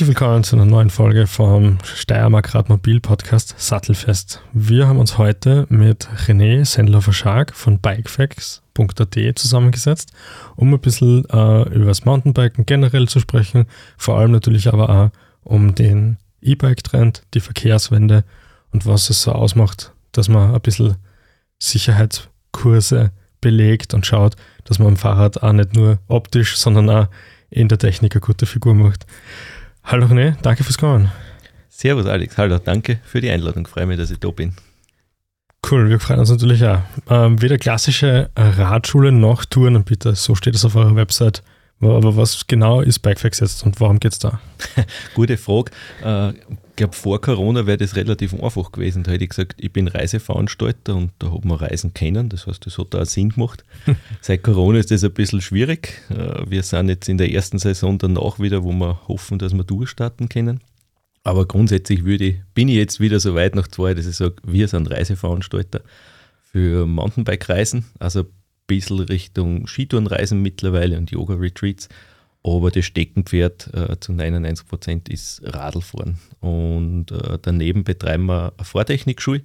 Herzlich willkommen zu einer neuen Folge vom Steiermark Radmobil Podcast Sattelfest. Wir haben uns heute mit René Sendler-Verschag von Bikefacts.at zusammengesetzt, um ein bisschen äh, über das Mountainbiken generell zu sprechen, vor allem natürlich aber auch um den E-Bike-Trend, die Verkehrswende und was es so ausmacht, dass man ein bisschen Sicherheitskurse belegt und schaut, dass man am Fahrrad auch nicht nur optisch, sondern auch in der Technik eine gute Figur macht. Hallo René, danke fürs Kommen. Servus Alex, hallo, danke für die Einladung. Freue mich, dass ich da bin. Cool, wir freuen uns natürlich auch. Ähm, weder klassische Radschule noch Tourenanbieter, so steht es auf eurer Website. Aber was genau ist Bikefax jetzt und warum geht es da? Gute Frage. Äh, glaube, vor Corona wäre das relativ einfach gewesen. Da hätte ich gesagt, ich bin Reiseveranstalter und da hat man Reisen kennen. Das heißt, das hat auch Sinn gemacht. Seit Corona ist das ein bisschen schwierig. Äh, wir sind jetzt in der ersten Saison danach wieder, wo wir hoffen, dass wir durchstarten können. Aber grundsätzlich würde bin ich jetzt wieder so weit nach zwei, dass ich sage, wir sind Reiseveranstalter für Mountainbike-Reisen. Also bisschen Richtung Skitourenreisen mittlerweile und Yoga-Retreats. Aber das Steckenpferd äh, zu 99 Prozent ist Radlfahren. Und äh, daneben betreiben wir eine Fahrtechnikschule.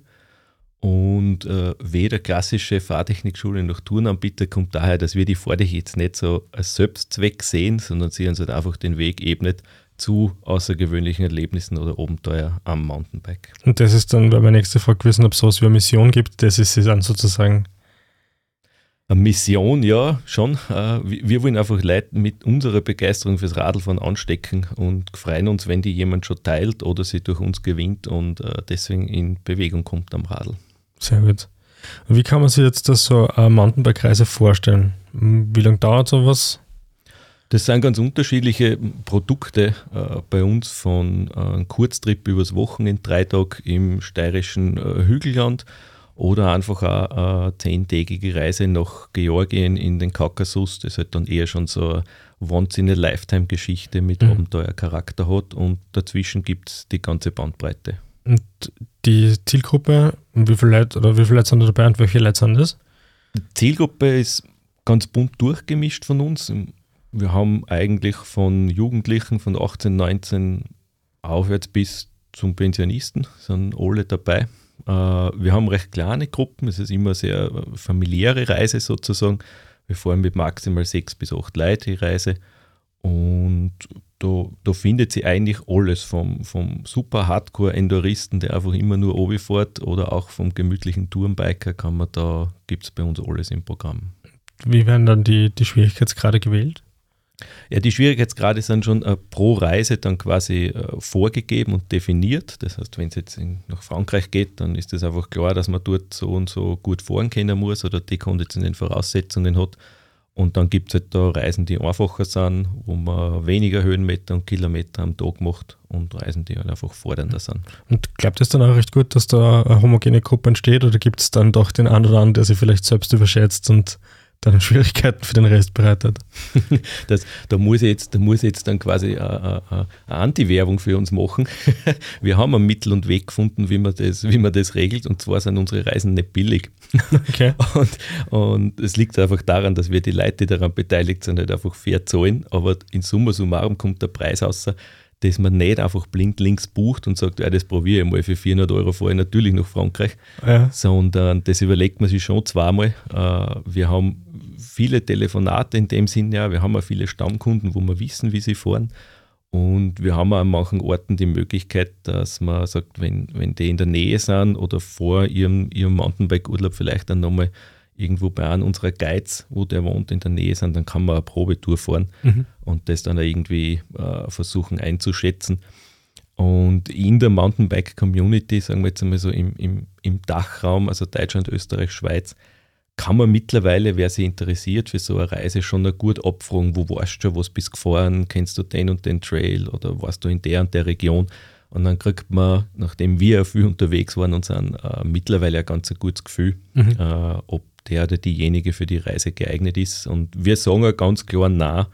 Und äh, weder klassische Fahrtechnikschule noch Tourenanbieter kommt daher, dass wir die Fahrtechnik jetzt nicht so als Selbstzweck sehen, sondern sie uns halt einfach den Weg ebnet zu außergewöhnlichen Erlebnissen oder Abenteuer am Mountainbike. Und das ist dann, weil meine nächste Frage gewesen, ob es sowas wie eine Mission gibt, das ist dann sozusagen Mission, ja, schon. Äh, wir wollen einfach Leute mit unserer Begeisterung fürs Radlfahren anstecken und freuen uns, wenn die jemand schon teilt oder sie durch uns gewinnt und äh, deswegen in Bewegung kommt am Radl. Sehr gut. Wie kann man sich jetzt das so äh, Mountainbike-Reise vorstellen? Wie lange dauert sowas? Das sind ganz unterschiedliche Produkte äh, bei uns von äh, einem Kurztrip übers Wochenende, drei Tage im steirischen äh, Hügelland oder einfach auch eine zehntägige Reise nach Georgien in den Kaukasus, das halt dann eher schon so eine Once-in-a-Lifetime-Geschichte mit mhm. Abenteuercharakter hat und dazwischen gibt es die ganze Bandbreite. Und die Zielgruppe, wie viele Leute oder wie viele Leute sind da dabei und welche Leute sind das? Die Zielgruppe ist ganz bunt durchgemischt von uns. Wir haben eigentlich von Jugendlichen von 18, 19 aufwärts bis zum Pensionisten, sind alle dabei. Äh, wir haben recht kleine Gruppen, es ist immer eine sehr äh, familiäre Reise sozusagen. Wir fahren mit maximal sechs bis acht Leuten die Reise und da, da findet sie eigentlich alles vom, vom super Hardcore-Endoristen, der einfach immer nur obi fährt oder auch vom gemütlichen Tourenbiker kann man da, gibt es bei uns alles im Programm. Wie werden dann die, die Schwierigkeitsgrade gewählt? Ja, die Schwierigkeitsgrade sind schon äh, pro Reise dann quasi äh, vorgegeben und definiert. Das heißt, wenn es jetzt in, nach Frankreich geht, dann ist es einfach klar, dass man dort so und so gut fahren können muss oder die konditionellen Voraussetzungen hat. Und dann gibt es halt da Reisen, die einfacher sind, wo man weniger Höhenmeter und Kilometer am Tag macht und Reisen, die halt einfach fordernder sind. Und glaubt es dann auch recht gut, dass da eine homogene Gruppe entsteht oder gibt es dann doch den einen oder anderen, der sich vielleicht selbst überschätzt und dann Schwierigkeiten für den Rest bereitet. das, da, muss ich jetzt, da muss ich jetzt dann quasi eine, eine Anti-Werbung für uns machen. Wir haben ein Mittel und Weg gefunden, wie man, das, wie man das regelt, und zwar sind unsere Reisen nicht billig. Okay. Und, es liegt einfach daran, dass wir die Leute, die daran beteiligt sind, halt einfach fair zahlen, aber in summa summarum kommt der Preis raus, dass man nicht einfach blind links bucht und sagt, ja, das probiere ich mal für 400 Euro vorher natürlich nach Frankreich, ja. sondern das überlegt man sich schon zweimal. Äh, wir haben viele Telefonate in dem Sinne, ja, wir haben auch viele Stammkunden, wo wir wissen, wie sie fahren. Und wir haben auch an manchen Orten die Möglichkeit, dass man sagt, wenn, wenn die in der Nähe sind oder vor ihrem, ihrem Mountainbike-Urlaub vielleicht dann nochmal irgendwo bei einem unserer Guides, wo der wohnt, in der Nähe sind, dann kann man eine Probetour fahren mhm. und das dann irgendwie äh, versuchen einzuschätzen. Und in der Mountainbike-Community, sagen wir jetzt einmal so im, im, im Dachraum, also Deutschland, Österreich, Schweiz, kann man mittlerweile, wer sich interessiert für so eine Reise, schon gut abfragen, wo warst du schon, was bist du gefahren, kennst du den und den Trail oder warst du in der und der Region? Und dann kriegt man, nachdem wir viel unterwegs waren und sind, äh, mittlerweile ein ganz gutes Gefühl, mhm. äh, ob der oder diejenige für die Reise geeignet ist. Und wir sagen ja ganz klar Nein,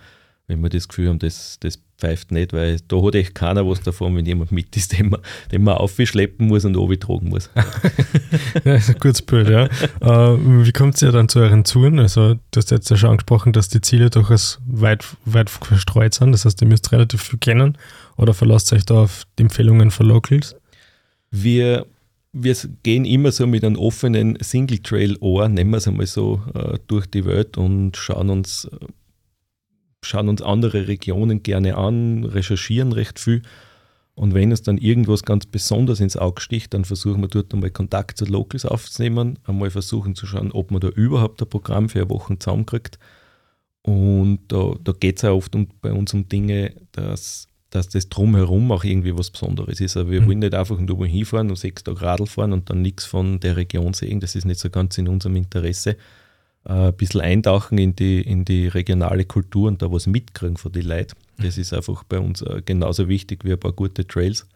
wenn wir das Gefühl haben, das, das pfeift nicht, weil da hat echt keiner was davon, wenn jemand mit ist, den man, den man aufschleppen muss und tragen muss. ja, ist ein gutes Bild, ja. Äh, wie kommt ihr dann zu euren Touren? Also, du hast jetzt ja schon angesprochen, dass die Ziele durchaus weit, weit verstreut sind. Das heißt, ihr müsst relativ viel kennen oder verlasst euch da auf die Empfehlungen von Locals? Wir, wir gehen immer so mit einem offenen Single-Trail-Ohr, nennen wir es einmal so, äh, durch die Welt und schauen uns, schauen uns andere Regionen gerne an, recherchieren recht viel und wenn es dann irgendwas ganz besonders ins Auge sticht, dann versuchen wir dort einmal Kontakt zu Locals aufzunehmen, einmal versuchen zu schauen, ob man da überhaupt ein Programm für eine Woche zusammenkriegt. Und da, da geht es auch oft um, bei uns um Dinge, dass, dass das drumherum auch irgendwie was Besonderes ist. Also wir mhm. wollen nicht einfach nur hinfahren und sechs Tage Radl fahren und dann nichts von der Region sehen. Das ist nicht so ganz in unserem Interesse. Äh, ein bisschen eintauchen in die, in die regionale Kultur und da was mitkriegen von den Leuten. Das ist einfach bei uns äh, genauso wichtig wie ein paar gute Trails.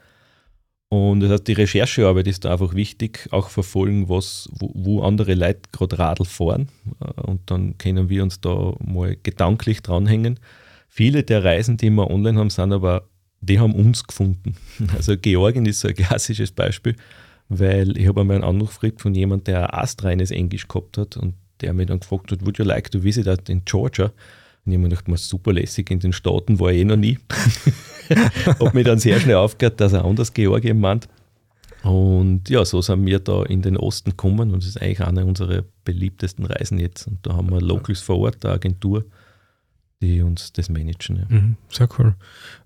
Und das heißt, die Recherchearbeit ist da einfach wichtig, auch verfolgen, was, wo, wo andere Leute gerade Radl fahren. Äh, und dann können wir uns da mal gedanklich dranhängen. Viele der Reisen, die wir online haben, sind aber, die haben uns gefunden. Also Georgien ist so ein klassisches Beispiel, weil ich habe einmal einen Anruf gekriegt von jemandem, der ein astreines Englisch gehabt hat und der mir dann gefragt hat, would you like to visit us in Georgia? Und ich habe mir gedacht, man super lässig, in den Staaten war ich eh noch nie. habe mir dann sehr schnell aufgehört, dass er anders Georgien meint. Und ja, so sind wir da in den Osten gekommen und das ist eigentlich eine unserer beliebtesten Reisen jetzt. Und da haben wir Locals vor Ort, eine Agentur, die uns das managen. Ja. Mhm, sehr cool.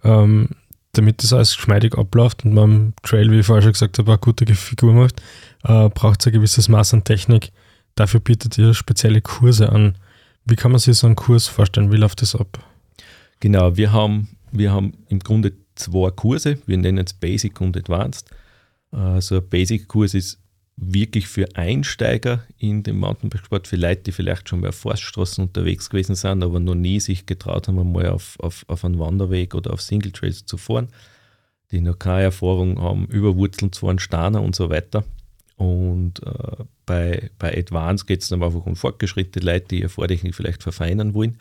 Ähm, damit das alles geschmeidig abläuft und man am Trail, wie ich vorher schon gesagt habe, eine gute Figur macht, äh, braucht es ein gewisses Maß an Technik. Dafür bietet ihr spezielle Kurse an. Wie kann man sich so einen Kurs vorstellen? Wie läuft das ab? Genau, wir haben, wir haben im Grunde zwei Kurse. Wir nennen es Basic und Advanced. Also ein Basic-Kurs ist wirklich für Einsteiger in den Mountainbikesport, für Leute, die vielleicht schon mal auf Forststraßen unterwegs gewesen sind, aber noch nie sich getraut haben, einmal auf, auf, auf einen Wanderweg oder auf Single zu fahren, die noch keine Erfahrung haben, über Wurzeln zu fahren, Steiner und so weiter. Und äh, bei, bei Advanced geht es dann einfach um fortgeschrittene Leute, die ihre Vortechnik vielleicht verfeinern wollen.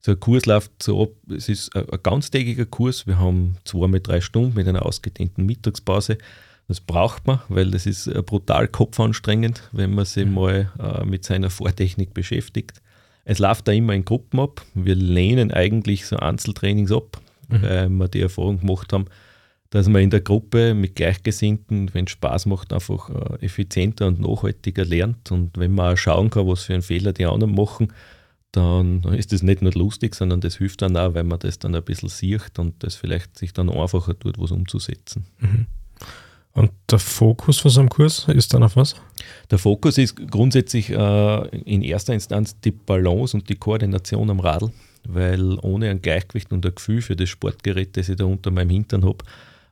So ein Kurs läuft so ab, es ist ein, ein ganztägiger Kurs. Wir haben zwei mit drei Stunden mit einer ausgedehnten Mittagspause. Das braucht man, weil das ist äh, brutal kopfanstrengend, wenn man sich mhm. mal äh, mit seiner Vortechnik beschäftigt. Es läuft da immer in Gruppen ab. Wir lehnen eigentlich so Einzeltrainings ab, mhm. weil wir die Erfahrung gemacht haben, dass man in der Gruppe mit Gleichgesinnten, wenn es Spaß macht, einfach äh, effizienter und nachhaltiger lernt. Und wenn man auch schauen kann, was für einen Fehler die anderen machen, dann ist das nicht nur lustig, sondern das hilft dann auch, weil man das dann ein bisschen sieht und das vielleicht sich dann einfacher tut, was umzusetzen. Mhm. Und der Fokus von so einem Kurs ist dann auf was? Der Fokus ist grundsätzlich äh, in erster Instanz die Balance und die Koordination am Radl, weil ohne ein Gleichgewicht und ein Gefühl für das Sportgerät, das ich da unter meinem Hintern habe,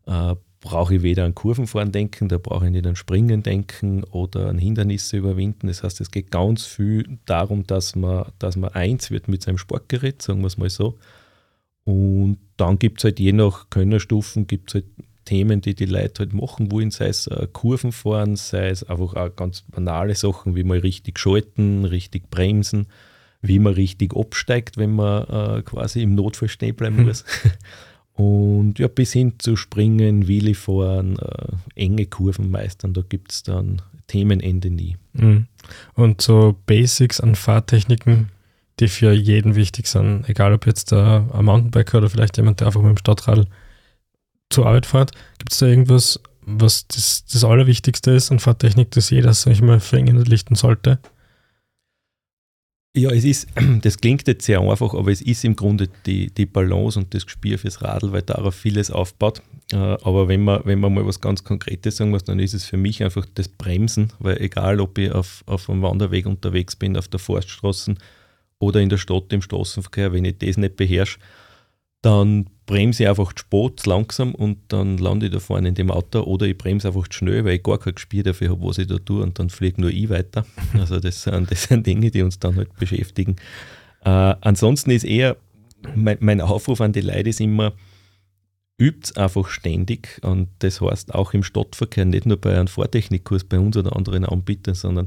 äh, brauche ich weder an Kurvenfahren denken, da brauche ich nicht an Springen denken oder an Hindernisse überwinden. Das heißt, es geht ganz viel darum, dass man, dass man eins wird mit seinem Sportgerät, sagen wir es mal so. Und dann gibt es halt je nach Könnerstufen, gibt es halt Themen, die die Leute halt machen wollen, sei es äh, Kurvenfahren, sei es einfach auch ganz banale Sachen, wie mal richtig schalten, richtig bremsen, wie man richtig absteigt, wenn man äh, quasi im Notfall stehen bleiben hm. muss. Und ja, bis hin zu Springen, Wheelie fahren, äh, enge Kurven meistern, da gibt es dann Themenende nie. Mhm. Und so Basics an Fahrtechniken, die für jeden wichtig sind, egal ob jetzt ein Mountainbiker oder vielleicht jemand, der einfach mit dem Stadtradl zur Arbeit fährt, gibt es da irgendwas, was das, das Allerwichtigste ist an Fahrtechnik, das jeder, sag ich mal, verinnerlichten sollte? Ja, es ist, das klingt jetzt sehr einfach, aber es ist im Grunde die, die Balance und das Gespür fürs Radl, weil darauf vieles aufbaut. Äh, aber wenn man, wenn man mal was ganz Konkretes sagen muss, dann ist es für mich einfach das Bremsen, weil egal, ob ich auf, auf einem Wanderweg unterwegs bin, auf der Forststraße oder in der Stadt im Straßenverkehr, wenn ich das nicht beherrsche, dann bremse ich einfach spät langsam und dann lande ich da vorne in dem Auto oder ich bremse einfach schnell, weil ich gar kein Gespür dafür habe, was ich da tue und dann fliege nur ich weiter. Also das sind, das sind Dinge, die uns dann halt beschäftigen. Äh, ansonsten ist eher, mein, mein, Aufruf an die Leute ist immer, übt einfach ständig und das heißt auch im Stadtverkehr, nicht nur bei einem Fahrtechnikkurs bei uns oder anderen Anbietern, sondern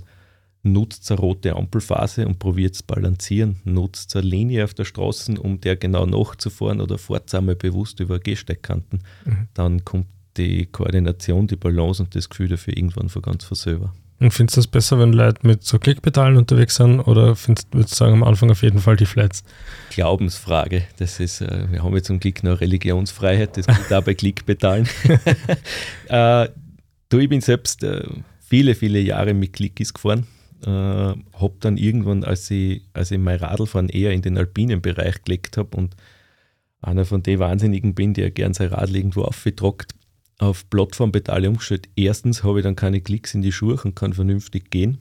nutzt eine rote Ampelphase und probiert es balancieren. Nutzt eine Linie auf der Straße, um der genau nachzufahren oder fahrt einmal bewusst über Gehsteigkanten. Mhm. Dann kommt die Koordination, die Balance und das Gefühl dafür irgendwann von ganz von selber. Und findest du das besser, wenn Leute mit so Klickpedalen unterwegs sind oder findest, würdest du sagen, am Anfang auf jeden Fall die Flats? Glaubensfrage. Das ist, äh, wir haben jetzt zum Glück noch Religionsfreiheit, das geht auch bei Klickpedalen. äh, du, ich bin selbst äh, viele, viele Jahre mit Klickis gefahren. Äh, habe dann irgendwann, als ich, als ich mein Radlfahren eher in den alpinen Bereich gelegt habe und einer von den Wahnsinnigen bin, der gern sein Radl irgendwo aufgetrockt, auf Plattformpedale umgestellt. Erstens habe ich dann keine Klicks in die Schuhe und kann vernünftig gehen.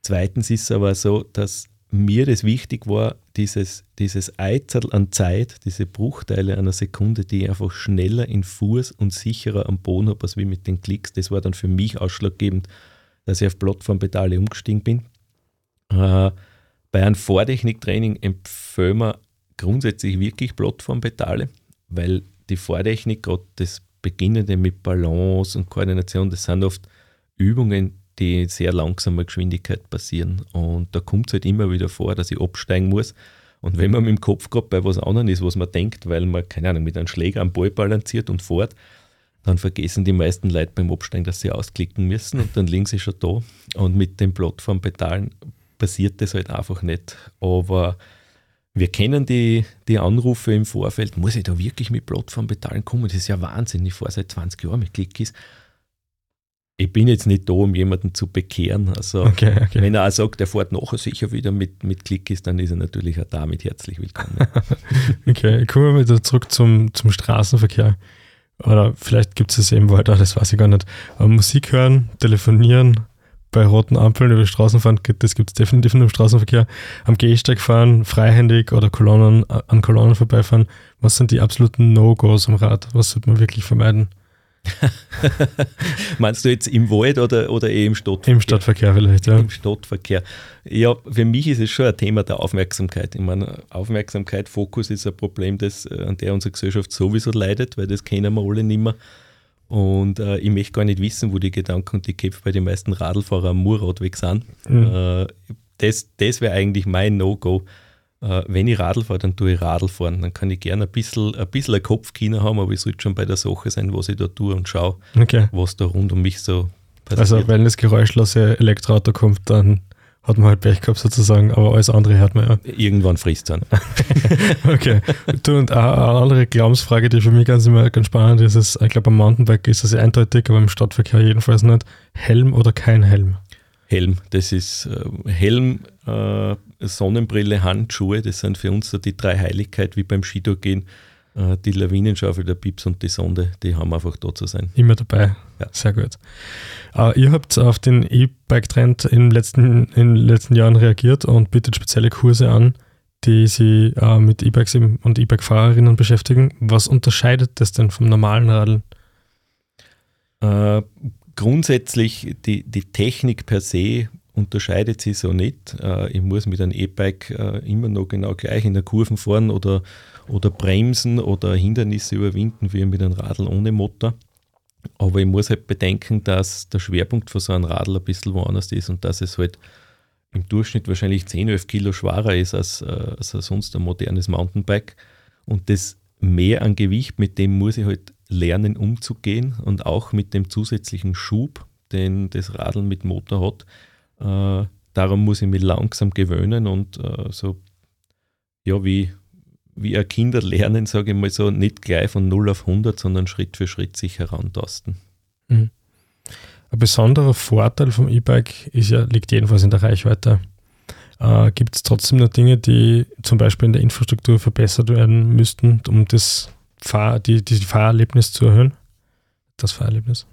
Zweitens ist es aber so, dass mir das wichtig war, dieses, dieses Eizel an Zeit, diese Bruchteile einer Sekunde, die ich einfach schneller in Fuß und sicherer am Boden habe, als wie mit den Klicks. Das war dann für mich ausschlaggebend, dass ich auf Plattformpedale umgestiegen bin. Äh, bei einem Vortechniktraining empfehlen wir grundsätzlich wirklich Plattformpedale, weil die Vortechnik, gerade das Beginnende mit Balance und Koordination, das sind oft Übungen, die in sehr langsamer Geschwindigkeit passieren. Und da kommt es halt immer wieder vor, dass ich absteigen muss. Und wenn man mit dem Kopf gerade bei was anderem ist, was man denkt, weil man, keine Ahnung, mit einem Schläger am Ball balanciert und fährt, dann vergessen die meisten Leute beim Absteigen, dass sie ausklicken müssen und dann liegen sie schon da. Und mit den Plattformpedalen passiert das halt einfach nicht. Aber wir kennen die, die Anrufe im Vorfeld, muss ich da wirklich mit Plattformpedalen kommen? Das ist ja Wahnsinn, ich fahre seit 20 Jahren mit Clickies. Ich bin jetzt nicht da, um jemanden zu bekehren. Also, okay, okay. wenn er auch sagt, er fährt nachher sicher wieder mit, mit Clickies, dann ist er natürlich auch damit herzlich willkommen. okay, kommen wir wieder zurück zum, zum Straßenverkehr. Oder vielleicht gibt es eben weiter, das weiß ich gar nicht. Aber Musik hören, telefonieren, bei roten Ampeln über Straßen fahren, das gibt es definitiv nur im Straßenverkehr. Am Gehsteig fahren, freihändig oder Kolonnen, an Kolonnen vorbeifahren. Was sind die absoluten No-Gos am Rad? Was sollte man wirklich vermeiden? Meinst du jetzt im Wald oder, oder eh im Stadtverkehr? Im Stadtverkehr vielleicht, ja. Im Stadtverkehr. Ja, für mich ist es schon ein Thema der Aufmerksamkeit. Ich meine, Aufmerksamkeit, Fokus ist ein Problem, das, äh, an der unsere Gesellschaft sowieso leidet, weil das kennen wir alle nicht mehr. Und äh, ich möchte gar nicht wissen, wo die Gedanken und die Köpfe bei den meisten Radlfahrern am Murradweg sind. Mhm. Äh, das das wäre eigentlich mein No-Go. Äh, wenn ich Radl fahre, dann tue ich Radl fahren. Dann kann ich gerne ein bisschen ein, bisschen ein Kopfkino haben, aber ich sollte schon bei der Sache sein, was ich da tue und schaue, okay. was da rund um mich so passiert. Also wenn das geräuschlose Elektroauto kommt, dann hat man halt Pech gehabt sozusagen, aber alles andere hört man ja. Irgendwann frisst dann. okay. Du, und eine andere Glaubensfrage, die für mich ganz immer ganz spannend ist, ist, ich glaube, beim Mountainbike ist das eindeutig, aber im Stadtverkehr jedenfalls nicht. Helm oder kein Helm? Helm, das ist äh, Helm, äh, Sonnenbrille, Handschuhe, das sind für uns so die drei Heiligkeit wie beim Skidogehen. Äh, die Lawinenschaufel, der Pips und die Sonde, die haben einfach da zu sein. Immer dabei. Ja. Sehr gut. Uh, ihr habt auf den E-Bike-Trend in, letzten, in den letzten Jahren reagiert und bietet spezielle Kurse an, die sich mit E-Bikes und E-Bike-Fahrerinnen beschäftigen. Was unterscheidet das denn vom normalen Radeln? Grundsätzlich die, die Technik per se unterscheidet sich so nicht. ich muss mit einem E-Bike immer noch genau gleich in der Kurven fahren oder, oder bremsen oder Hindernisse überwinden wie mit einem Radl ohne Motor. Aber ich muss halt bedenken, dass der Schwerpunkt von so einem Radl ein bisschen woanders ist und dass es halt im Durchschnitt wahrscheinlich 10, 11 Kilo schwerer ist als, äh, als sonst ein modernes Mountainbike. Und das mehr an Gewicht, mit dem muss ich halt lernen umzugehen und auch mit dem zusätzlichen Schub, den das Radl mit Motor hat. Äh, darum muss ich mich langsam gewöhnen und äh, so, ja, wie, wie ein Kinder lernen, sage ich mal so, nicht gleich von 0 auf 100, sondern Schritt für Schritt sich herantasten. Mhm. Ein besonderer Vorteil vom E-Bike ja, liegt jedenfalls in der Reichweite. Äh, Gibt es trotzdem noch Dinge, die zum Beispiel in der Infrastruktur verbessert werden müssten, um das Fahr die, die Fahrerlebnis zu erhöhen? Das Fahrerlebnis.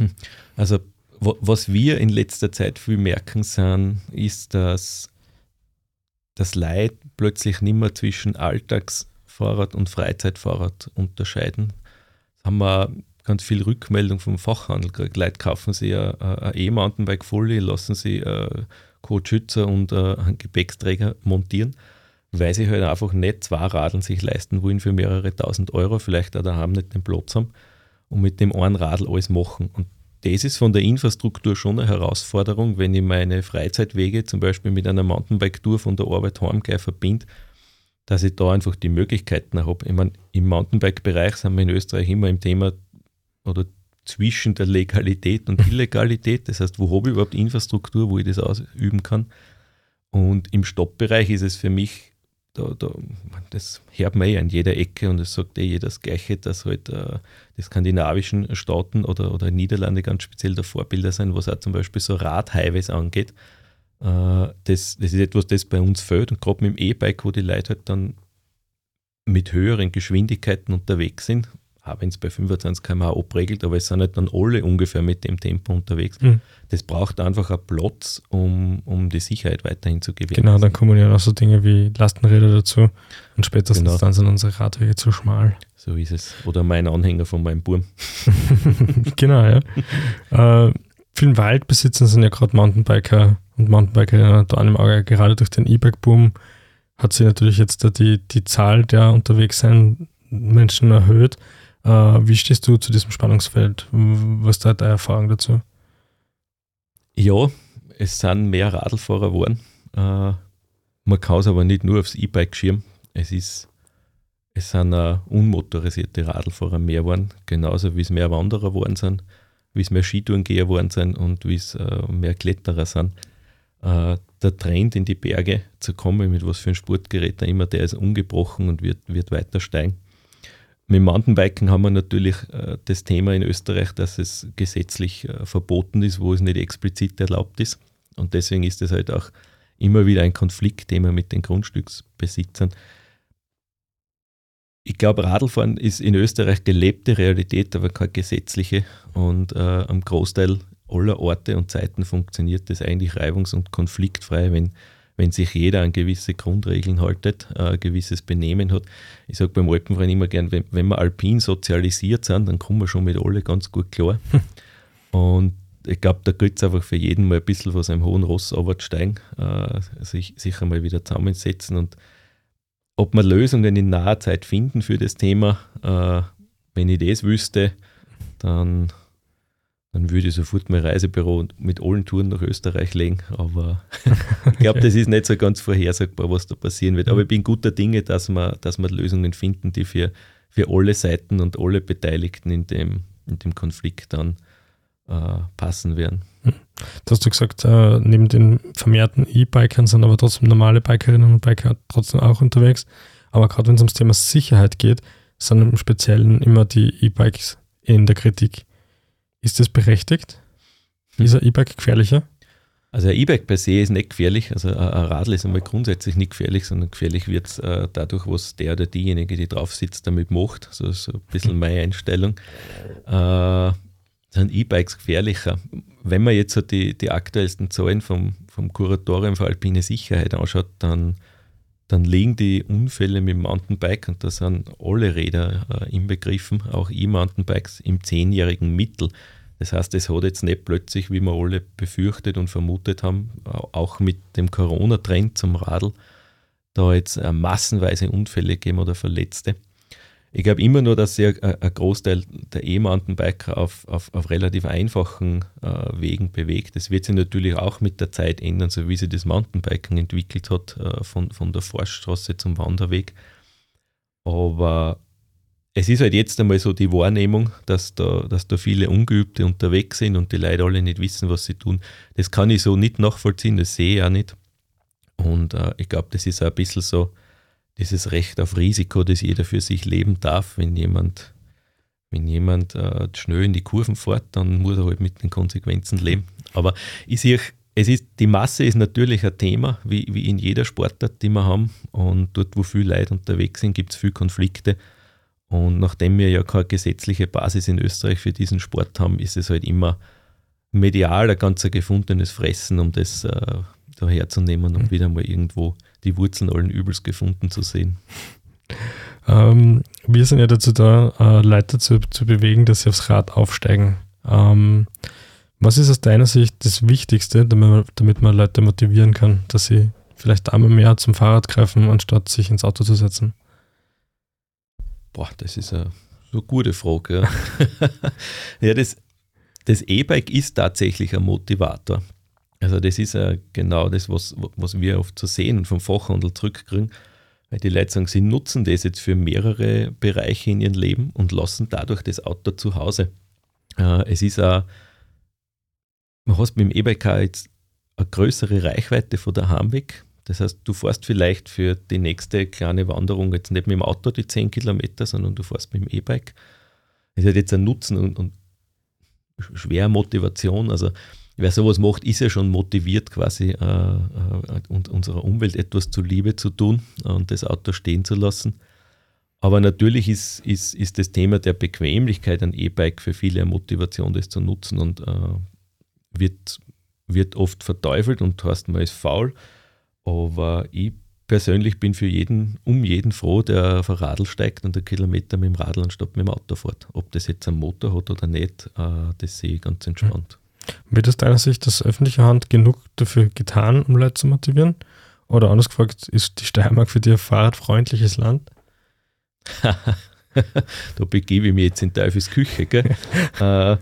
Hm. Also was wir in letzter Zeit viel merken, sind, ist, dass das Leid plötzlich nicht mehr zwischen Alltagsfahrrad und Freizeitfahrrad unterscheiden. Das haben wir ganz viel Rückmeldung vom Fachhandel gekriegt. Leute kaufen sich ein E-Mountainbike Fully, lassen sie Coachschützer und einen Gepäcksträger montieren, weil sie halt einfach nicht zwei Radeln sich leisten wollen für mehrere tausend Euro, vielleicht auch daheim nicht den Platz haben und mit dem einen Radl alles machen. Und das ist von der Infrastruktur schon eine Herausforderung, wenn ich meine Freizeitwege zum Beispiel mit einer Mountainbike-Tour von der Arbeit heim gleich verbinde, dass ich da einfach die Möglichkeiten habe. Ich meine, im Mountainbike-Bereich sind wir in Österreich immer im Thema oder zwischen der Legalität und Illegalität. Das heißt, wo habe ich überhaupt Infrastruktur, wo ich das ausüben kann? Und im Stoppbereich ist es für mich, da, da, das hört man eh an jeder Ecke und es sagt eh jeder das Gleiche, dass halt äh, die skandinavischen Staaten oder, oder Niederlande ganz speziell der Vorbilder sind, was auch zum Beispiel so Radhighways angeht. Äh, das, das ist etwas, das bei uns fehlt und gerade mit dem E-Bike, wo die Leute halt dann mit höheren Geschwindigkeiten unterwegs sind auch wenn es bei 25 km/h abregelt, aber es sind nicht dann alle ungefähr mit dem Tempo unterwegs. Mhm. Das braucht einfach einen Platz, um, um die Sicherheit weiterhin zu gewähren. Genau, dann kommen ja noch so Dinge wie Lastenräder dazu und spätestens genau. dann sind unsere Radwege zu schmal. So ist es. Oder mein Anhänger von meinem Burm. genau, ja. äh, vielen Waldbesitzern sind ja gerade Mountainbiker und Mountainbiker da im Auge. Gerade durch den E-Bike-Boom hat sich natürlich jetzt die, die Zahl der unterwegs sein Menschen erhöht. Äh, wie stehst du zu diesem Spannungsfeld? Was ist da deine Erfahrung dazu? Ja, es sind mehr Radlfahrer geworden. Äh, man kann es aber nicht nur aufs E-Bike schirmen. Es ist es sind auch unmotorisierte Radlfahrer mehr geworden, genauso wie es mehr Wanderer geworden sind, wie es mehr Skitourengeher geworden sind und wie es äh, mehr Kletterer sind. Der Trend in die Berge zu kommen, mit was für ein Sportgerät da immer, der ist ungebrochen und wird, wird weiter steigen. Mit Mountainbiken haben wir natürlich äh, das Thema in Österreich, dass es gesetzlich äh, verboten ist, wo es nicht explizit erlaubt ist. Und deswegen ist es halt auch immer wieder ein Konfliktthema mit den Grundstücksbesitzern. Ich glaube, Radlfahren ist in Österreich gelebte Realität, aber keine gesetzliche. Und äh, am Großteil aller Orte und Zeiten funktioniert das eigentlich reibungs- und konfliktfrei, wenn wenn sich jeder an gewisse Grundregeln haltet, äh, ein gewisses Benehmen hat. Ich sage beim Alpenverein immer gern, wenn, wenn wir alpin sozialisiert sind, dann kommen wir schon mit alle ganz gut klar. Und ich glaube, da gilt es einfach für jeden mal ein bisschen von seinem hohen Ross steigen, äh, sich, sich einmal wieder zusammensetzen und ob wir Lösungen in naher Zeit finden für das Thema, äh, wenn ich das wüsste, dann dann würde ich sofort mein Reisebüro mit allen Touren nach Österreich legen. Aber ich glaube, das ist nicht so ganz vorhersagbar, was da passieren wird. Aber ich bin guter Dinge, dass wir, dass wir Lösungen finden, die für, für alle Seiten und alle Beteiligten in dem, in dem Konflikt dann äh, passen werden. Hm. Du hast du gesagt, äh, neben den vermehrten E-Bikern sind aber trotzdem normale Bikerinnen und Biker trotzdem auch unterwegs. Aber gerade wenn es ums Thema Sicherheit geht, sind im Speziellen immer die E-Bikes in der Kritik. Ist das berechtigt? Hm. Ist ein E-Bike gefährlicher? Also ein E-Bike per se ist nicht gefährlich. Also ein Radl ist einmal grundsätzlich nicht gefährlich, sondern gefährlich wird es äh, dadurch, was der oder diejenige, die drauf sitzt, damit macht. So, so ein bisschen meine Einstellung. Äh, sind E-Bikes gefährlicher. Wenn man jetzt so die, die aktuellsten Zahlen vom, vom Kuratorium für alpine Sicherheit anschaut, dann, dann liegen die Unfälle mit dem Mountainbike, und da sind alle Räder äh, inbegriffen, auch E-Mountainbikes, im zehnjährigen Mittel. Das heißt, es hat jetzt nicht plötzlich, wie wir alle befürchtet und vermutet haben, auch mit dem Corona-Trend zum Radl, da jetzt äh, massenweise Unfälle gegeben oder Verletzte. Ich glaube immer nur, dass sich ein, Großteil der E-Mountainbiker auf, auf, auf, relativ einfachen äh, Wegen bewegt. Das wird sich natürlich auch mit der Zeit ändern, so wie sich das Mountainbiken entwickelt hat, äh, von, von der Forststraße zum Wanderweg. Aber es ist halt jetzt einmal so die Wahrnehmung, dass da, dass da viele Ungeübte unterwegs sind und die Leute alle nicht wissen, was sie tun. Das kann ich so nicht nachvollziehen, das sehe ich auch nicht. Und äh, ich glaube, das ist auch ein bisschen so dieses Recht auf Risiko, das jeder für sich leben darf. Wenn jemand, wenn jemand äh, schnell in die Kurven fährt, dann muss er halt mit den Konsequenzen leben. Aber ich sehe, es ist, die Masse ist natürlich ein Thema, wie, wie in jeder Sportart, die wir haben. Und dort, wo viele Leute unterwegs sind, gibt es viele Konflikte. Und nachdem wir ja keine gesetzliche Basis in Österreich für diesen Sport haben, ist es halt immer medial ein ganz gefundenes Fressen, um das äh, daherzunehmen und mhm. wieder mal irgendwo die Wurzeln allen Übels gefunden zu sehen. Ähm, wir sind ja dazu da, äh, Leute zu, zu bewegen, dass sie aufs Rad aufsteigen. Ähm, was ist aus deiner Sicht das Wichtigste, damit man, damit man Leute motivieren kann, dass sie vielleicht einmal mehr zum Fahrrad greifen, anstatt sich ins Auto zu setzen? Boah, das ist eine so gute Frage. Ja, ja das, das E-Bike ist tatsächlich ein Motivator. Also das ist ja genau das, was, was wir oft zu sehen vom Fachhandel zurückkriegen. Weil die Leute sagen, sie nutzen das jetzt für mehrere Bereiche in ihrem Leben und lassen dadurch das Auto zu Hause. Äh, es ist auch, man hast mit dem E-Bike jetzt eine größere Reichweite von der weg. Das heißt, du fährst vielleicht für die nächste kleine Wanderung jetzt nicht mit dem Auto die 10 Kilometer, sondern du fährst mit dem E-Bike. Das hat jetzt einen Nutzen und, und schwer Motivation. Also wer sowas macht, ist ja schon motiviert, quasi äh, äh, unserer Umwelt etwas zuliebe zu tun und das Auto stehen zu lassen. Aber natürlich ist, ist, ist das Thema der Bequemlichkeit ein E-Bike für viele eine Motivation, das zu nutzen und äh, wird, wird oft verteufelt und heißt, man ist faul. Aber ich persönlich bin für jeden, um jeden froh, der auf ein Radl steigt und einen Kilometer mit dem Radl anstatt mit dem Auto fährt. Ob das jetzt einen Motor hat oder nicht, äh, das sehe ich ganz entspannt. Wird aus deiner Sicht das öffentliche Hand genug dafür getan, um Leute zu motivieren? Oder anders gefragt, ist die Steiermark für dich ein fahrradfreundliches Land? da begebe ich mich jetzt in Teufels Küche. äh,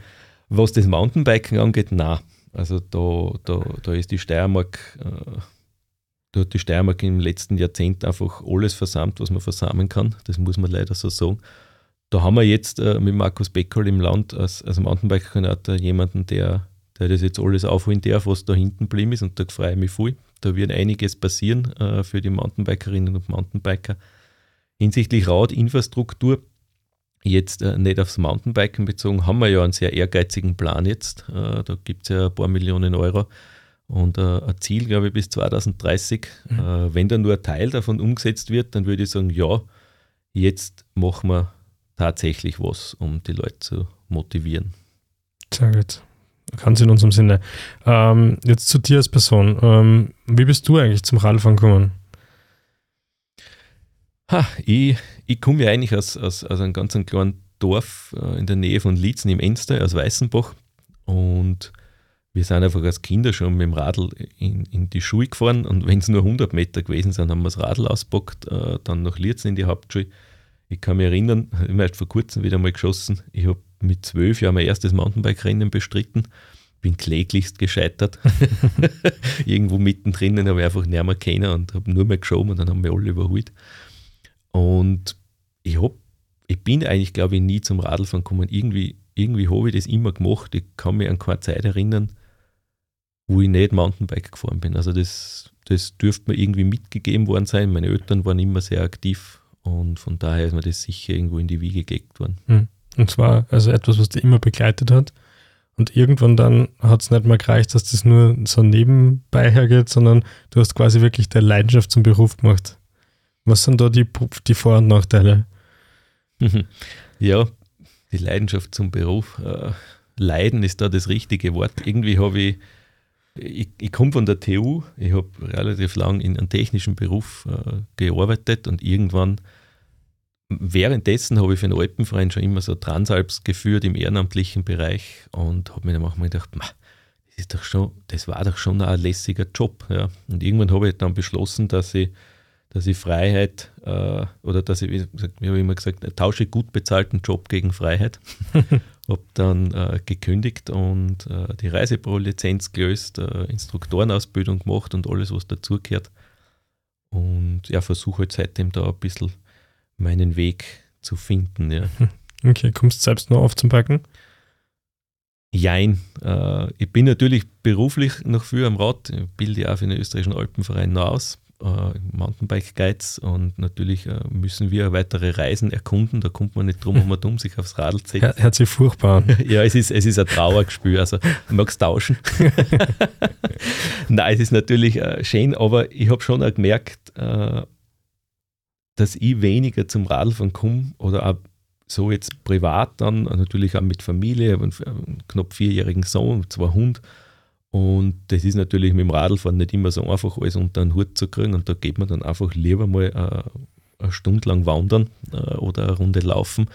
was das Mountainbiken angeht, na. Also da, da, da ist die Steiermark, äh, da hat die Steiermark im letzten Jahrzehnt einfach alles versammelt, was man versammeln kann. Das muss man leider so sagen. Da haben wir jetzt äh, mit Markus Beckerl im Land als, als Mountainbike-Koordinator jemanden, der der das jetzt alles aufholen darf, was da hinten geblieben ist und da freue ich mich voll. Da wird einiges passieren äh, für die Mountainbikerinnen und Mountainbiker. Hinsichtlich Radinfrastruktur, jetzt äh, nicht aufs Mountainbiken bezogen, haben wir ja einen sehr ehrgeizigen Plan jetzt. Äh, da gibt es ja ein paar Millionen Euro und äh, ein Ziel, glaube ich, bis 2030. Mhm. Äh, wenn da nur ein Teil davon umgesetzt wird, dann würde ich sagen, ja, jetzt machen wir tatsächlich was, um die Leute zu motivieren. Sehr gut. Ganz in unserem Sinne. Ähm, jetzt zu dir als Person. Ähm, wie bist du eigentlich zum Radfahren gekommen? Ha, ich, ich komme ja eigentlich aus, aus, aus einem ganz kleinen Dorf äh, in der Nähe von Lietzen im Enster, aus Weißenbach. Und wir sind einfach als Kinder schon mit dem Radl in, in die Schule gefahren. Und wenn es nur 100 Meter gewesen sind, haben wir das Radl ausgepackt, äh, dann nach Lietzen in die Hauptschule. Ich kann mich erinnern, ich habe erst vor kurzem wieder mal geschossen. Ich habe mit zwölf Jahren mein erstes Mountainbike-Rennen bestritten. Bin kläglichst gescheitert. Irgendwo mittendrin habe ich einfach nicht mehr kennen und habe nur mehr geschoben und dann haben wir alle überholt. Und ich, hab, ich bin eigentlich, glaube ich, nie zum Radlfahren gekommen. Irgendwie, irgendwie habe ich das immer gemacht. Ich kann mich an keine Zeit erinnern, wo ich nicht Mountainbike gefahren bin. Also das, das dürfte mir irgendwie mitgegeben worden sein. Meine Eltern waren immer sehr aktiv und von daher ist mir das sicher irgendwo in die Wiege gelegt worden. Hm. Und zwar also etwas, was dich immer begleitet hat. Und irgendwann dann hat es nicht mehr gereicht, dass das nur so nebenbei hergeht, sondern du hast quasi wirklich der Leidenschaft zum Beruf gemacht. Was sind da die, die Vor- und Nachteile? Ja, die Leidenschaft zum Beruf. Äh, Leiden ist da das richtige Wort. Irgendwie habe ich, ich, ich komme von der TU, ich habe relativ lang in einem technischen Beruf äh, gearbeitet und irgendwann währenddessen habe ich für den Alpenverein schon immer so Transalps geführt im ehrenamtlichen Bereich und habe mir dann manchmal gedacht, das, ist doch schon, das war doch schon ein lässiger Job. Ja. Und irgendwann habe ich dann beschlossen, dass ich, dass ich Freiheit äh, oder dass ich, wie habe ich immer gesagt, tausche gut bezahlten Job gegen Freiheit. habe dann äh, gekündigt und äh, die Reisepro-Lizenz gelöst, äh, Instruktorenausbildung gemacht und alles, was dazugehört. Und ja, versuche jetzt seitdem da ein bisschen meinen Weg zu finden. Ja. Okay, kommst du selbst noch auf zum Packen? Jein. Äh, ich bin natürlich beruflich noch viel am Rad, ich bilde ja auch für den österreichischen Alpenverein noch aus, äh, Mountainbike Guides und natürlich äh, müssen wir weitere Reisen erkunden, da kommt man nicht drum um und um, sich aufs Radl zu setzen. Hört sich furchtbar an. ja, es ist, es ist ein Trauergespür, also magst tauschen. Nein, es ist natürlich äh, schön, aber ich habe schon auch gemerkt, äh, dass ich weniger zum Radfahren komme oder auch so jetzt privat dann, natürlich auch mit Familie, ich habe einen knapp vierjährigen Sohn, zwei Hunde und das ist natürlich mit dem Radlfahren nicht immer so einfach, alles unter den Hut zu kriegen und da geht man dann einfach lieber mal äh, eine Stunde lang wandern äh, oder eine Runde laufen.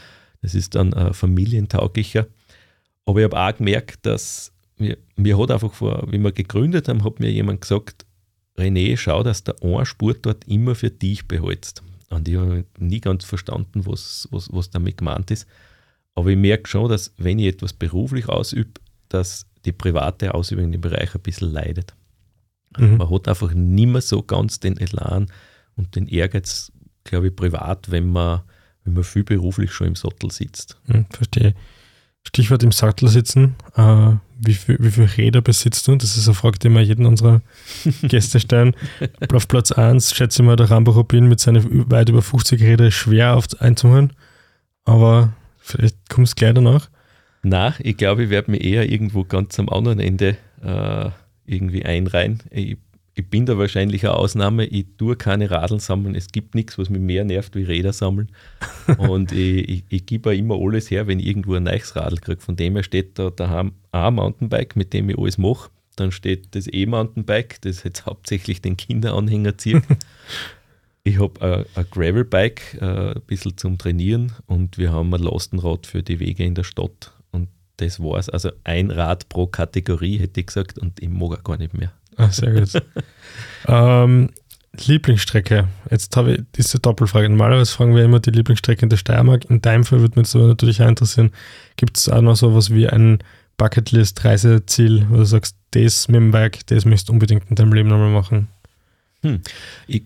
Das ist dann äh, familientauglicher. Aber ich habe auch gemerkt, dass mir, mir hat einfach vor, wie wir gegründet haben, hat mir jemand gesagt, René, schau, dass der ein Sport dort immer für dich behältst. Und ich habe nie ganz verstanden, was, was, was damit gemeint ist. Aber ich merke schon, dass wenn ich etwas beruflich ausübe, dass die private Ausübung in dem Bereich ein bisschen leidet. Mhm. Man hat einfach nicht mehr so ganz den Elan und den Ehrgeiz, glaube ich, privat, wenn man, wenn man viel beruflich schon im Sattel sitzt. Mhm, verstehe. Stichwort im Sattel sitzen. Äh, wie, viel, wie viele Räder besitzt du? Das ist eine Frage, die wir jeden unserer Gäste stellen. Auf Platz 1 schätze ich mal, der Rambo Rubin mit seinen weit über 50 Rädern schwer auf, einzuholen. Aber vielleicht kommst du gleich danach. Na, ich glaube, ich werde mich eher irgendwo ganz am anderen Ende äh, irgendwie einreihen. Ich ich bin da wahrscheinlich eine Ausnahme. Ich tue keine Radeln sammeln. Es gibt nichts, was mich mehr nervt wie Räder sammeln. und ich, ich, ich gebe auch immer alles her, wenn ich irgendwo ein neues Radl kriege. Von dem her steht da daheim ein Mountainbike, mit dem ich alles mache. Dann steht das E-Mountainbike, das jetzt hauptsächlich den Kinderanhänger zieht. ich habe ein Gravelbike, äh, ein bisschen zum Trainieren und wir haben ein Lastenrad für die Wege in der Stadt. Das war's. Also ein Rad pro Kategorie, hätte ich gesagt, und ich mag gar nicht mehr. Ah, sehr gut. ähm, Lieblingsstrecke. Jetzt habe ich diese Doppelfrage. Normalerweise fragen wir immer die Lieblingsstrecke in der Steiermark. In deinem Fall würde mich aber natürlich auch interessieren, gibt es auch noch sowas wie ein Bucketlist-Reiseziel, wo du sagst, das mit dem Bike, das möchtest du unbedingt in deinem Leben nochmal machen? Hm. Ich,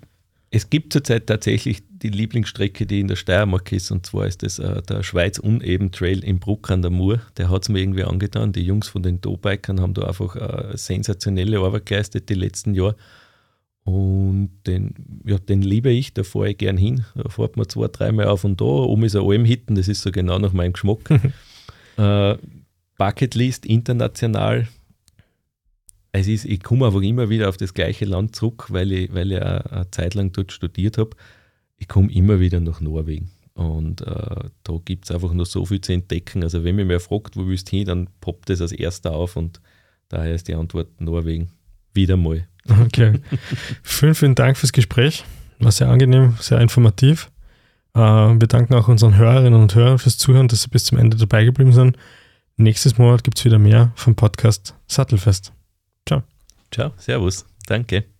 es gibt zurzeit tatsächlich die Lieblingsstrecke, die in der Steiermark ist, und zwar ist das äh, der Schweiz-Uneben-Trail in Bruck an der Mur. Der hat es mir irgendwie angetan. Die Jungs von den Do-Bikern haben da einfach äh, sensationelle Arbeit geleistet die letzten Jahre. Und den, ja, den liebe ich, da fahre ich gern hin. Da fährt man zwei, dreimal auf und da. Oben ist ein Alm hitten, das ist so genau nach meinem Geschmack. äh, Bucketlist international es ist, ich komme einfach immer wieder auf das gleiche Land zurück, weil ich, weil ich eine Zeit lang dort studiert habe. Ich komme immer wieder nach Norwegen. Und äh, da gibt es einfach noch so viel zu entdecken. Also wenn mich wer fragt, wo willst du hin, dann poppt das als erster auf und daher ist die Antwort Norwegen. Wieder mal. Okay. vielen, vielen Dank fürs Gespräch. War sehr angenehm, sehr informativ. Äh, wir danken auch unseren Hörerinnen und Hörern fürs Zuhören, dass sie bis zum Ende dabei geblieben sind. Nächstes Monat gibt es wieder mehr vom Podcast Sattelfest. Ciao. Ciao, Servus. Danke.